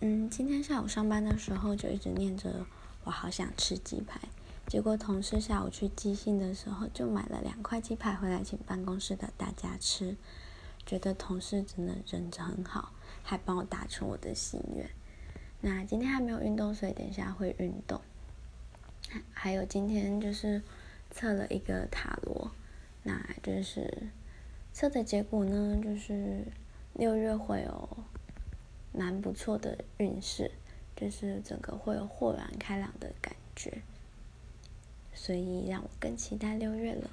嗯，今天下午上班的时候就一直念着我好想吃鸡排，结果同事下午去寄信的时候就买了两块鸡排回来请办公室的大家吃，觉得同事真的人很好，还帮我达成我的心愿。那今天还没有运动，所以等一下会运动。还有今天就是测了一个塔罗，那就是测的结果呢，就是六月会有。蛮不错的运势，就是整个会有豁然开朗的感觉，所以让我更期待六月了。